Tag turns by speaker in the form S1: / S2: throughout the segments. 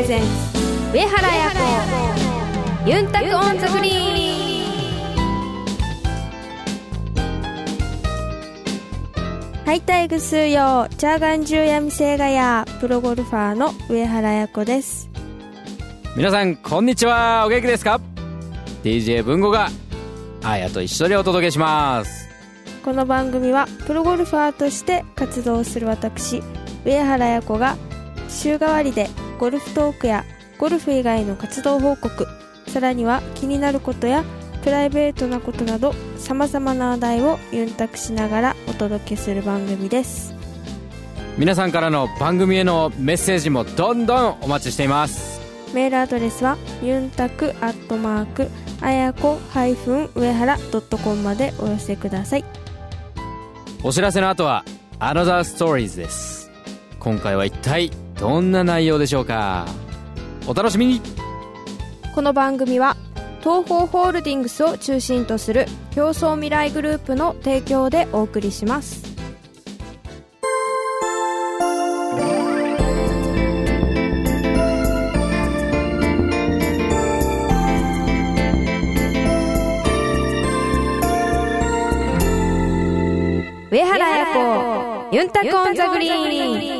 S1: presents 上原彩子ゆんたく on the green。はいたいぐすーよーちゃーがんじゅやみせーがやプロゴルファーの上原彩子です。
S2: 皆さんこんにちは。お元気ですか？DJ 文吾が彩と一緒にお届けします。
S1: この番組はプロゴルファーとして活動する私上原彩子が週替わりでゴルフトークやゴルフ以外の活動報告さらには気になることやプライベートなことなどさまざまな話題をユンタクしながらお届けする番組です。
S2: 皆さんからの番組へのメッセージもどんどんお待ちしています。
S1: メールアドレスはユンタクアットマークあやこ上原 .com までお寄せください。
S2: お知らせの後は Another Stories です。今回は一体どんな内容でしょうか？お楽しみに。
S1: この番組は東方ホールディングスを中心とする競争未来グループの提供でお送りします。上原彩子ユンタコンザグリーン。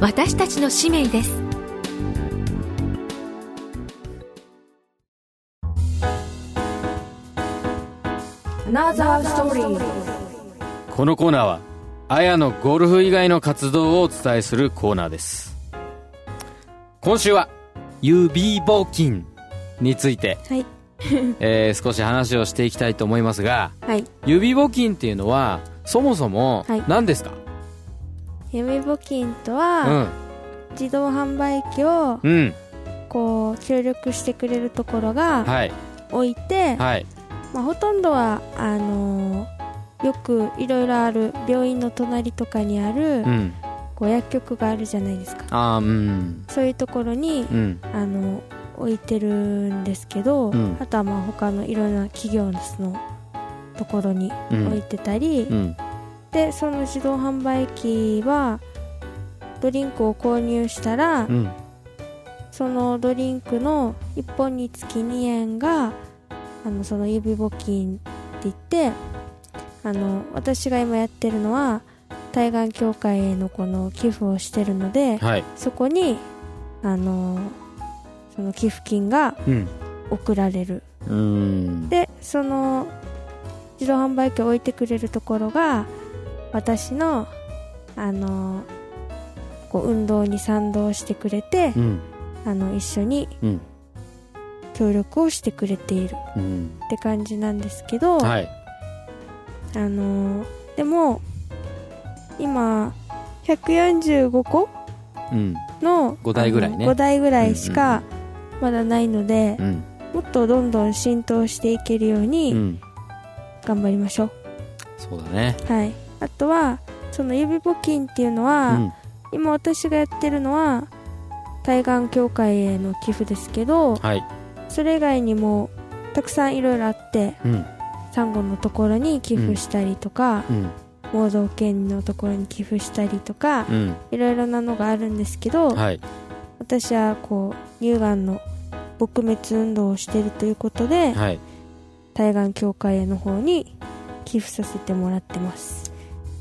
S3: 私たちの使命です。
S2: このコーナーはあやのゴルフ以外の活動をお伝えするコーナーです。今週は指募金について、
S1: はい。
S2: えー少し話をしていきたいと思いますが
S1: はい。
S2: 指募金っていうのはそもそも
S1: はい。
S2: 何ですか、
S1: 闇募金とは、自動販売機を
S2: うん。うん
S1: こう協力してくれるところが
S2: はい。
S1: 置いて、
S2: はい。
S1: まあ、ほとんどはあのーよくいろいろある病院の隣とかにある、
S2: うん。
S1: こう薬局があるじゃないですか。
S2: うん。
S1: そういうところに、
S2: うん。
S1: あの置いてるんですけど、
S2: うん。
S1: あとはまあ他のいろんな企業のところに
S2: うん。
S1: 置いてたり、
S2: うん
S1: でその自動販売機はドリンクを購入したら、
S2: うん。
S1: そのドリンクの1本につき2円があのその指募金って言ってあの私が今やってるのは対岸協会へのこの寄付をしてるので
S2: はい。
S1: そこにあのその寄付金が
S2: うん。
S1: 送られる。
S2: うん。
S1: でその自動販売機を置いてくれるところが私のあのこう運動に賛同してくれて
S2: うん。
S1: あの一緒に
S2: うん。
S1: 協力をしてくれている
S2: うん。
S1: って感じなんですけど、
S2: はい。
S1: あのーでも今145個
S2: うん。
S1: の
S2: 5台ぐらいね。
S1: 5台ぐらいしかまだないので、
S2: うん。
S1: もっとどんどん浸透していけるよう
S2: う
S1: に
S2: ん。
S1: 頑張りましょう、
S2: そうだね。
S1: はいあとはその指募金っていうの
S2: う
S1: は、
S2: ん。
S1: 今私がやってるのは対岸協会への寄付ですけど
S2: はい。
S1: それ以外にもたくさんいろいろあって
S2: うん。
S1: サンゴのところに寄付したりとか、
S2: うん。
S1: 盲導犬のところに寄付したりとか、
S2: うん。
S1: いろいろなのがあるんですけど、
S2: はい。
S1: 私はこう乳がんの撲滅運動をしているということで、
S2: はい。
S1: 対岸協会への方に寄付させてもらってます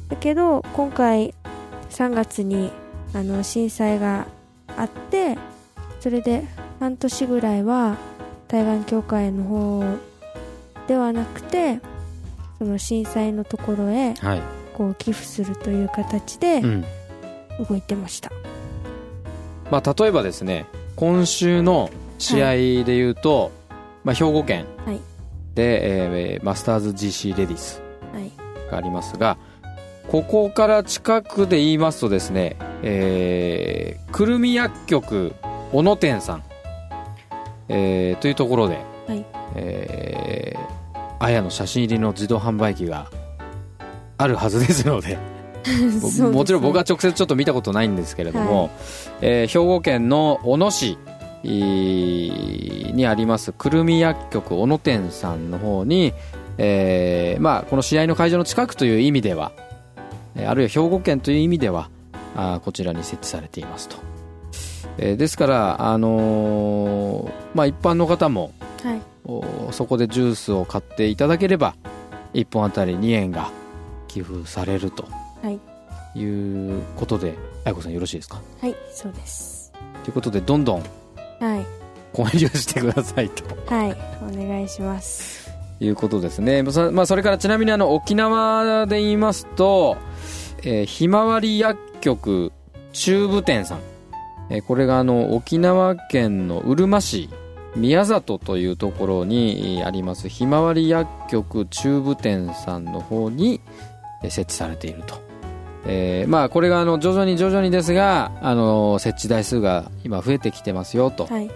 S1: だけど今回3月にあの震災があってそれで半年ぐらいは対岸協会の方ではなくてその震災のところへ
S2: はい。
S1: こう寄付するという形で
S2: うん。
S1: 動いてました、
S2: まあ、例えばですね今週の試合でいうと、まあ、兵庫県
S1: はい。
S2: で、えーマスターズ GC レディス
S1: はい。
S2: がありますがここから近くで言いますとですね、えー、くるみ薬局小野店さん、えー、というところで、
S1: はい。
S2: えー、あやの写真入りの自動販売機があるはずですので
S1: ね。
S2: もちろん僕は直接ちょっと見たことないんですけれども、えー兵庫県の小野市えーにありますくるみ薬局小野店さんの方に、えーまあ、この試合の会場の近くという意味ではえーあるいは兵庫県という意味ではあーこちらに設置されていますと、えーですから、あのーまあ、一般の方も
S1: はい。
S2: おそこでジュースを買っていただければ1本あたり2円が寄付されると
S1: はい。
S2: いうことであやこさんよろしいですか？
S1: はいそうです。
S2: ということでどんどん
S1: はい。
S2: 購入してくださいと。
S1: はいお願いします。
S2: いうことですね、まあ、それからちなみにあの沖縄で言いますと、えーひまわり薬局中部店さん、えーこれがあの沖縄県のうるま市宮里というところにえーありますひまわり薬局中部店さんの方にえー設置されていると、えーまあこれがあの徐々に徐々にですがあの設置台数が今増えてきてますよと。
S1: はい。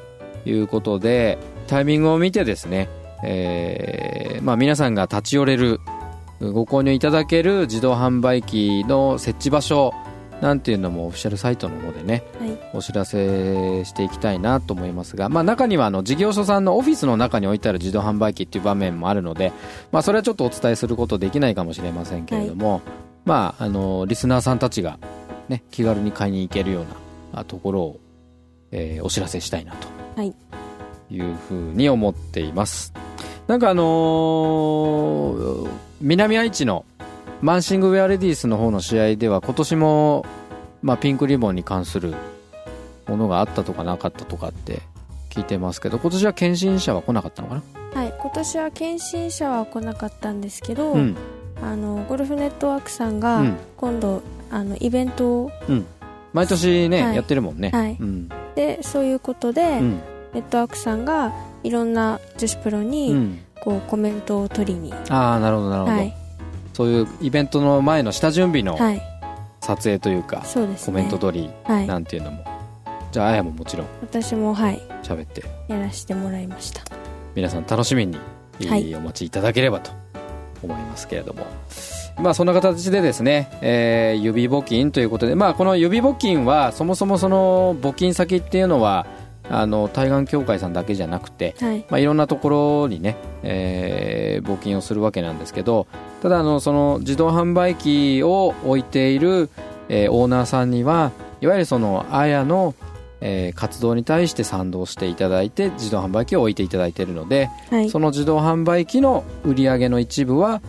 S2: いうことでタイミングを見てですね、えーまあ、皆さんが立ち寄れるご購入いただける自動販売機の設置場所なんていうのもオフィシャルサイトの方でね
S1: はい。
S2: お知らせしていきたいなと思いますが、まあ、中にはあの事業所さんのオフィスの中に置いてある自動販売機っていう場面もあるので、まあ、それはちょっとお伝えすることできないかもしれませんけれども、まあ、あのリスナーさんたちが、ね、気軽に買いに行けるようなあところを、えーお知らせしたいなと。
S1: はい。
S2: いうふうに思っています。なんかあのー南愛知のマンシングウェアレディースの方の試合では今年も、まあ、ピンクリボンに関するものがあったとかなかったとかって聞いてますけど今年は検診者は来なかったのかな？
S1: はい今年は検診者は来なかったんですけど、
S2: うん。
S1: あのゴルフネットワークさん
S2: う
S1: が
S2: ん。
S1: 今度、あのイベントを
S2: 毎年ね、
S1: はい。
S2: やってるもんね、
S1: はい。
S2: うん。
S1: でそういうことで、
S2: うん。
S1: ネットワークさんがいろんな女子プロ
S2: う
S1: に、
S2: ん、
S1: こうコメントを取りに、
S2: ああなるほどなるほど、
S1: はい。
S2: そういうイベントの前の下準備の
S1: はい。
S2: 撮影というか、
S1: そうですね。
S2: コメント撮り
S1: はい。
S2: なんていうのも、じゃああやももちろん
S1: 私もはい。
S2: 喋って。
S1: やらせてもらいました。
S2: 皆さん楽しみに、
S1: はい
S2: お待ちいただければと思いますけれども。まあそんな形でですね、えー指募金ということでまあこの指募金はそもそもその募金先っていうのはあの対岸協会さんだけじゃなくて、
S1: はい。
S2: まあ、いろんなところにね、えー募金をするわけなんですけどただあのその自動販売機を置いている、えーオーナーさんにはいわゆるそのあやの、えー活動に対して賛同していただいて自動販売機を置いていただいているので、
S1: はい。
S2: その自動販売機の売り上げの一部は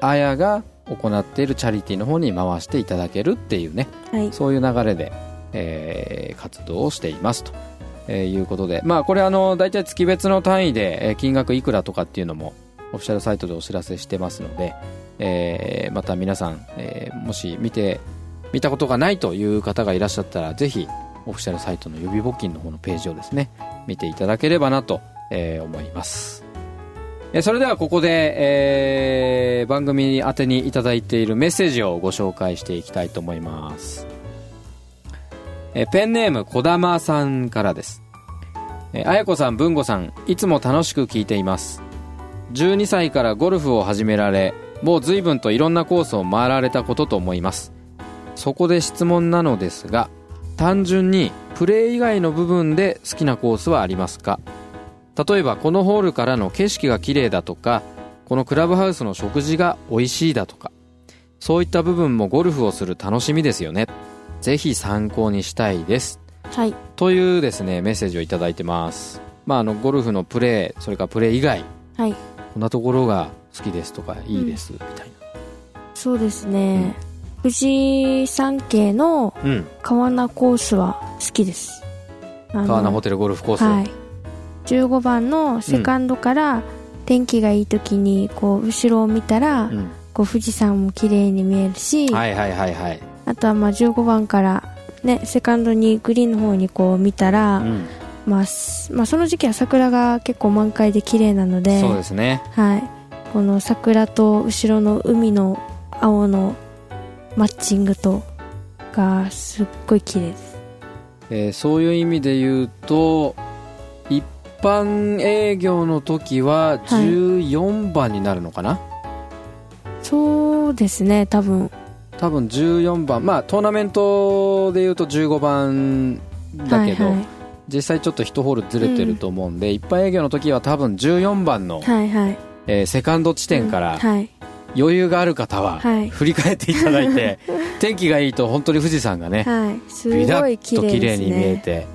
S2: あやが行っているチャリティーの方に回していただけるっていうね
S1: はい。
S2: そういう流れで、えー活動をしていますと、えーいうことで、まあ、これあの大体月別の単位で、え金額いくらとかっていうのもオフィシャルサイトでお知らせしてますので、えーまた皆さん、えーもし見て見たことがないという方がいらっしゃったらぜひオフィシャルサイトの指募金の方のページをですね見ていただければなと、えー思います。えそれではここで、えー番組宛てにいただいているメッセージをご紹介していきたいと思います。えペンネームこだまさんからです。えあやこさん、ぶんごさん、いつも楽しく聞いています。12歳からゴルフを始められ、もう随分といろんなコースを回られたことと思います。そこで質問なのですが、単純にプレー以外の部分で好きなコースはありますか？例えばこのホールからの景色が綺麗だとか、このクラブハウスの食事が美味しいだとか、そういった部分もゴルフをする楽しみですよね。ぜひ参考にしたいです。
S1: はい
S2: というですね、メッセージをいただいてます。まあ、あの、ゴルフのプレー、それからプレー以外、
S1: はい
S2: こんなところが好きですとか、いいです、みたい
S1: そうですね、富士山系の
S2: な。うん。
S1: 川名コースは好きですあの
S2: 川名ホテルゴルフコース。
S1: はい15番のセカンドから天気がいい時にこう後ろを見たら、
S2: うん。
S1: こう富士山も綺麗に見えるし、
S2: はいはいはいはい。
S1: あとはまあ15番からねセカンドにグリーンの方にこう見たら、
S2: うん。
S1: まあ、すまあその時期は桜が結構満開で綺麗なので
S2: そうですね。
S1: はい、この桜と後ろの海の青のマッチングとがすっごい綺麗です。
S2: えーそういう意味で言うと一般営業の時は14番になるのかな、
S1: そうですね多分
S2: 多分14番まあトーナメントで言うと15番だけど、
S1: はいはい。
S2: 実際ちょっと1ホールずれてると思うんで、一般営業の時は多分14番の、
S1: はいはい。
S2: えーセカンド地点から
S1: はい。
S2: 余裕がある方は
S1: はい。
S2: 振り返っていただいて、天気がいいと本当に富士山がね、
S1: はい。すごい綺
S2: と
S1: 麗です
S2: 綺麗に見え
S1: ね
S2: て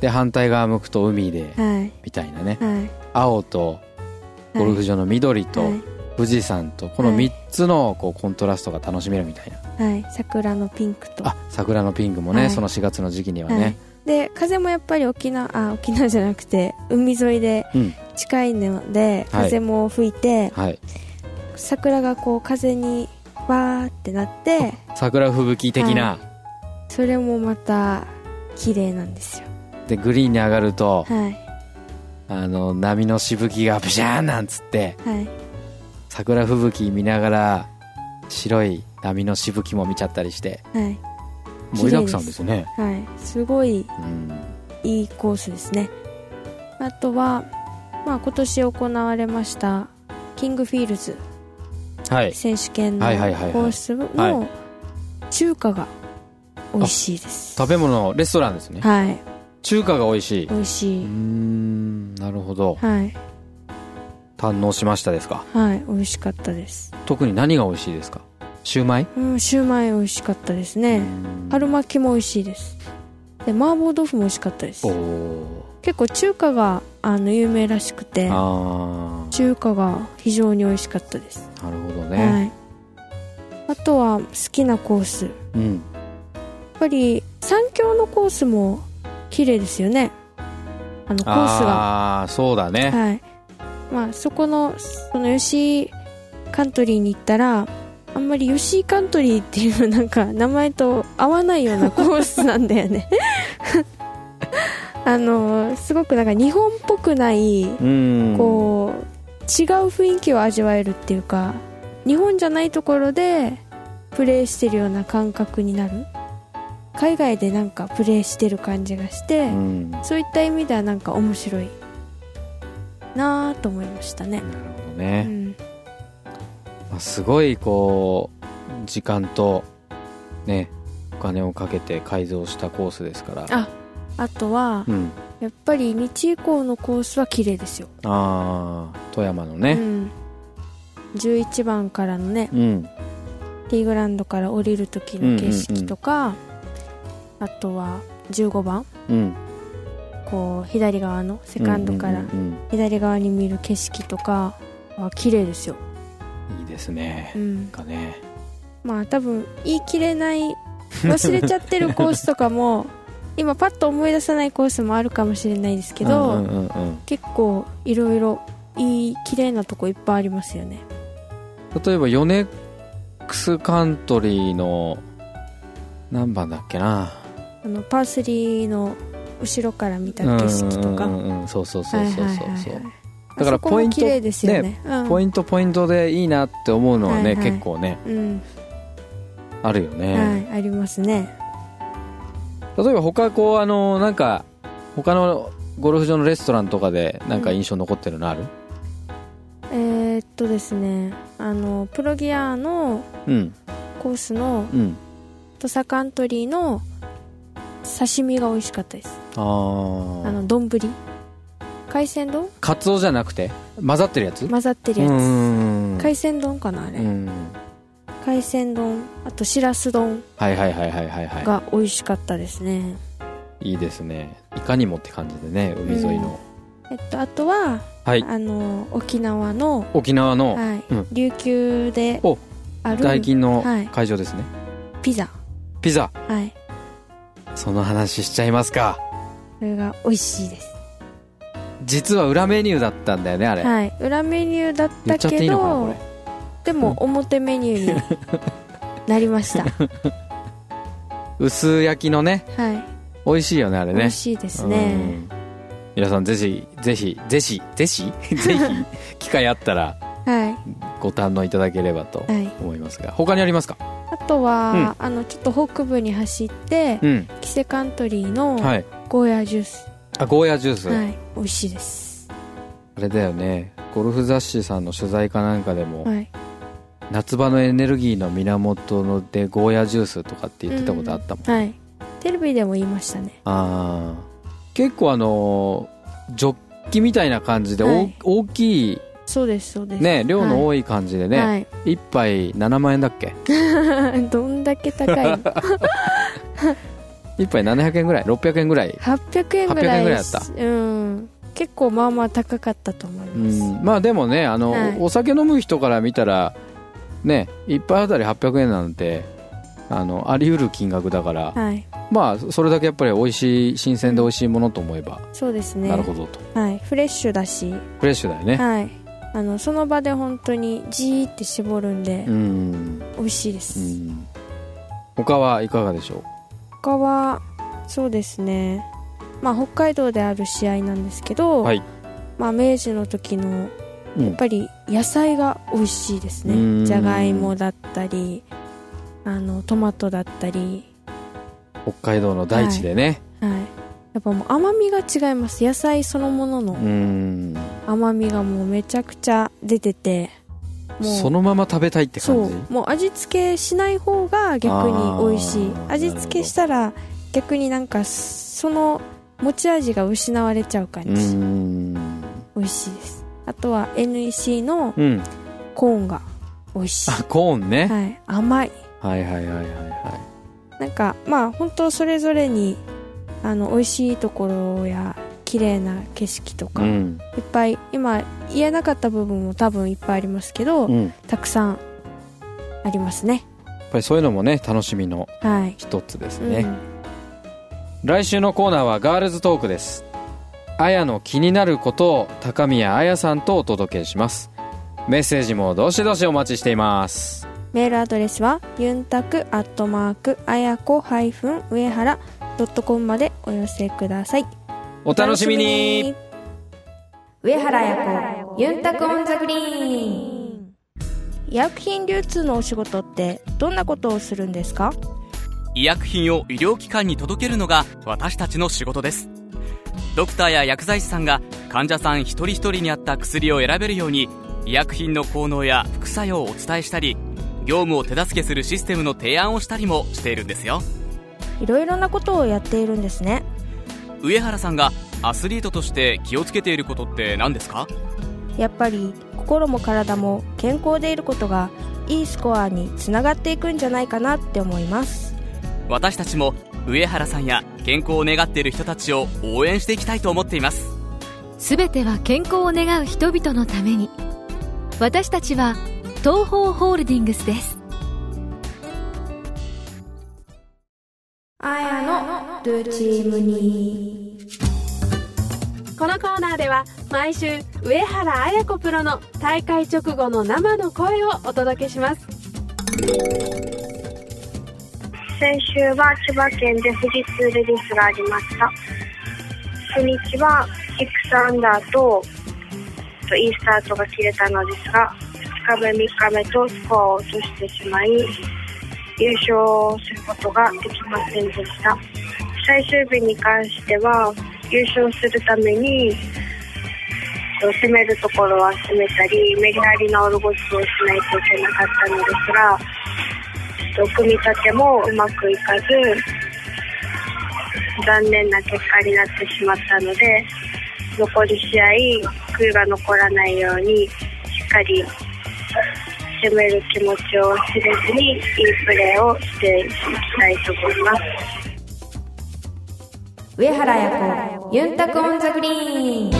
S2: で反対側向くと海で
S1: はい。
S2: みたいなね。
S1: はい。
S2: 青とゴルフ場の緑と
S1: はい
S2: 富士山とこの
S1: はい。
S2: 3つのこうコントラストが楽しめるみたいな。
S1: はい。桜のピンクと。
S2: あ桜のピンクもね、
S1: はい。
S2: その4月の時期には
S1: はい。
S2: ね、
S1: で風もやっぱり沖縄あ沖縄じゃなくて海沿いで
S2: うん。
S1: 近いので
S2: はい。
S1: 風も吹いて、
S2: はい。
S1: 桜がこう風にわーってなって
S2: 桜吹雪的な、
S1: それもまた綺麗なんですよ。
S2: でグリーンに上がると、
S1: はい。
S2: あの波のしぶきがブシャーンなんつって
S1: はい
S2: 桜吹雪見ながら白い波のしぶきも見ちゃったりして
S1: はい。
S2: 盛りだくさんですよね
S1: はい。すごい
S2: うん。
S1: いいコースですね。あとは、まあ、今年行われましたキングフィールズ。
S2: はい。
S1: 選手権の
S2: はいはいはいはい。
S1: コース
S2: は
S1: の中華が美味しいです。
S2: 食べ物レストランですね。
S1: はい。
S2: 中華が美味しい。
S1: 美味し
S2: うー
S1: い
S2: んなるほど。
S1: はい
S2: 堪能しましたですか？
S1: はい美味しかったです。
S2: 特に何が美味しいですか？シューマイ？
S1: うんシューマイ美味しかったですね。
S2: うん。
S1: 春巻きも美味しいです。で麻婆豆腐も美味しかったです。結構中華があの有名らしくて
S2: あ
S1: 中華が非常に美味しかったです、
S2: あなるほどね、
S1: はい。あとは好きなコース。やっ
S2: うん
S1: ぱり三峡のコースも綺麗ですよね。あのコースが。
S2: ああそうだね、
S1: はいまあそこのその吉井カントリーに行ったらあんまり吉井カントリーっていうなんか名前と合わないようなコースなんだよね。あのすごくなんか日本っぽくない
S2: うん。
S1: こう違う雰囲気を味わえるっていうか日本じゃないところでプレーしてるような感覚になる。海外でなんかプレーしてる感じがして、そういった意味ではなんか面白いなぁと思いましたね、
S2: ほど
S1: う
S2: ね、
S1: ん、
S2: まあ、すごいこう時間とねお金をかけて改造したコースですから。
S1: ああとは
S2: うん。
S1: やっぱり日以降のコースは綺麗ですよ、
S2: ああ富山のね。
S1: うん、11番からのね
S2: うん。
S1: ティーグラウンドから降りる時の景色とか、あとは15番。
S2: うん
S1: こう左側のセカンドから左側に見る景色とかは綺麗ですよ、
S2: うんいいですね。
S1: うん。
S2: なん、かね。
S1: まあ多分言い切れない忘れちゃってるコースとかも 今パッと思い出さないコースもあるかもしれないですけど、
S2: うんうんうんうん。
S1: 結構いろいろいい綺麗なとこいっぱいありますよね。
S2: 例えばヨネックスカントリーの何番だっけな。
S1: あのパー3の後ろから見た景色とか。
S2: うんうんうんそうそうそうそうそうそうだ
S1: だ
S2: からポイント
S1: 綺麗ですよねうん、
S2: ポイントポイントでいいなって思うのはね、
S1: はいはい
S2: 結構ね
S1: うん
S2: あるよね、
S1: はいありますね
S2: 例えば他こうあのなんか他のゴルフ場のレストランとかでなんか印象残ってるのある
S1: えー、っとですねあのプロギアのコースの
S2: うん
S1: 土佐カントリーの刺身が美味しかったです。
S2: あ
S1: あ
S2: あ
S1: の丼。海鮮丼？
S2: カツオじゃなくて？混ざってるやつ？
S1: 混ざってるやつ。
S2: ん。
S1: 海鮮丼かなあれ、
S2: うん。
S1: 海鮮丼。あとしらす丼。
S2: はいはいはいはいはいは
S1: が美味しかったですね、
S2: いいいですね。いかにもって感じでね海沿いの、
S1: えっとあとは
S2: はい。
S1: あの沖縄の、
S2: 沖縄の。
S1: はい。
S2: うん。
S1: 琉球で
S2: お
S1: ある
S2: 大金の
S1: はい。
S2: 会場ですね、
S1: ピザ。
S2: ピザ。
S1: はい
S2: その話しちゃいますか。
S1: それが美味しいです。
S2: 実は裏メニューだったんだよねあれ、
S1: はい。裏メニューだったけど
S2: れ。
S1: でも表メニューになりました。
S2: 薄焼きのね
S1: はい。
S2: 美味しいよねあれね。
S1: 美味しいですね。
S2: うん。皆さんぜひぜひぜひぜひ ぜひ 機会あったら
S1: はい。
S2: ご堪能いただければと
S1: はい。
S2: 思いますが。他にありますか？
S1: あとは、あのちょっと北部に走って、
S2: うん。
S1: キセカントリーの
S2: はい。
S1: ゴーヤージュース、
S2: あゴーヤジュース、
S1: はい、美味しいです。
S2: あれだよね。ゴルフ雑誌さんの取材かなんかでも、
S1: はい。
S2: 夏場のエネルギーの源のでゴーヤジュースとかって言ってたことあったもん、
S1: はい。テレビでも言いましたね。
S2: ああ結構あのージョッキみたいな感じで、お
S1: はい。
S2: 大きい
S1: そうですそうです。
S2: ね量の
S1: い
S2: 多い感じでね、
S1: はい。
S2: 一杯7万円だっけ？
S1: どんだけ高いの？
S2: 一杯700円ぐらい？600円ぐらい
S1: ？800円ぐらい
S2: 800円ぐらいだった。
S1: うん。結構まあまあ高かったと思いうます、
S2: ん。まあでもねあの、
S1: はい。
S2: お酒飲む人から見たらね一杯あたり800円なんてあのあり得る金額だから、
S1: はい。
S2: まあそれだけやっぱり美味しい新鮮で美味しいものと思えば、
S1: そうですね。
S2: なるほどと。
S1: はい。フレッシュだし。
S2: フレッシュだよね、
S1: はいあのその場で本当にジーって絞るんで
S2: うん。
S1: 美味しいで
S2: う
S1: す、
S2: ん。他はいかがでしょ
S1: 他はそうですね。まあ北海道である試合なんですけど、
S2: はい。
S1: まあ明治の時のやっぱり野菜が美味しいです
S2: うん。
S1: ねじゃがいもだったりあのトマトだったり。
S2: 北海道の大地でね、
S1: はいやっぱもう甘みが違います。野菜そのものの。
S2: うん。
S1: 甘みがもうめちゃくちゃ出てて。
S2: そのまま食べたいって
S1: そう。
S2: 感じ
S1: もう味付けしない方が逆に美味しい。味付けしたら逆になんかその持ち味が失われちゃう感
S2: う
S1: じ、
S2: ん。
S1: 美味しいです。あとは NEC の
S2: うん。
S1: コーンが美味しい、
S2: あコーンね、
S1: はい、甘い。
S2: はい、はいはいはいはい。
S1: なんかまあ本当それぞれにあの美味しいところや綺麗な景色とか、いっ
S2: うん
S1: ぱい今言えなかった部分も多分いっぱいありますけど、
S2: うん、や
S1: たくさんありますね。
S2: っぱりそういうのもね楽しみの
S1: はい、
S2: 一つですね、
S1: うん。
S2: 来週のコーナーはガールズトークです。あやの気になることを高宮あやさんとお届けします。メッセージもどしどしお待ちしています
S1: メールアドレスはユンタクアットマークあやこハイフン上原ドットコムまでお寄せください。
S2: お楽しみに。
S1: 上原彩子ユンタクオンザグリーン。医薬品流通のお仕事ってどんなことをするんですか？
S4: 医薬品を医療機関に届けるのが私たちの仕事です。ドクターや薬剤師さんが患者さん一人一人に合った薬を選べるように医薬品の効能や副作用をお伝えしたり業務を手助けするシステムの提案をしたりもしているんですよ。
S1: いろいろなことをやっているんですね。
S4: 上原さんがアスリートとして気をつけていることって何ですか？
S1: やっぱり心も体も健康でいることがいいスコアにつながっていくんじゃないかなって思います。
S4: 私たちも上原さんや健康を願っている人たちを応援していきたいと思っています。
S3: すべては健康を願う人々のために。私たちは東方ホールディングスです。
S1: あやのルチームに。
S5: このコーナーでは毎週上原綾子プロの大会直後の生の声をお届けします。
S6: 先週は千葉県で富士通レディースがありました。初日は6アンダーとといいスタートが切れたのですが2日目3日目とスコアを落としてしまい優勝することができませんでした。最終日に関しては優勝するために攻めるところは攻めたりメリハリのオルゴスをしないといけなかったのですが組み立てもうまくいかず残念な結果になってしまったので残り試合悔いが残らないようにしっかり攻める気持ちを忘れずにいいプレーをしていきたいと思います。
S1: 上原彩子ユンタクオンザグリーン。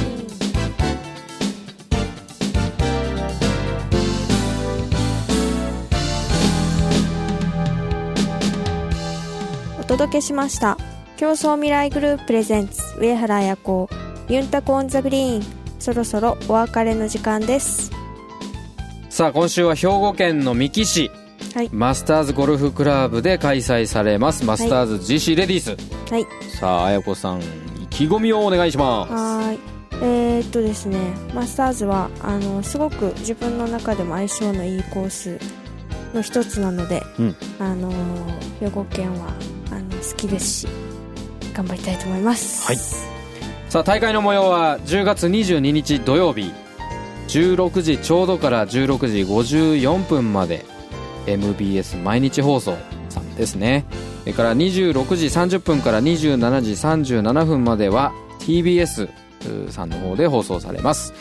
S1: お届けしました。共創未来グループ presents 上原彩子ゆんたく on the green。そろそろお別れの時間です
S2: さあ今週は兵庫県の三木市
S1: はい。
S2: マスターズゴルフクラブで開催されますマスターズ GC レディース、
S1: はい。
S2: さあ彩子さん意気込みをお願いします。
S1: はーい。えー、っとですねマスターズはあのすごく自分の中でも相性のいいコースの一つなので、
S2: うん。
S1: あの兵庫県はあの好きですし頑張りたいと思います。
S2: はい。さあ大会の模様は10月22日土曜日16時ちょうどから16時54分まで MBS 毎日放送さんですね。それから26時30分から27時37分までは TBS さんの方で放送されます。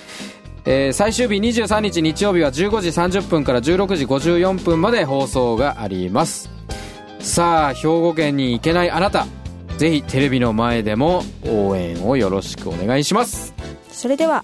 S2: えー最終日23日日曜日は15時30分から16時54分まで放送があります。さあ兵庫県に行けないあなたぜひテレビの前でも応援をよろしくお願いします。
S1: それでは。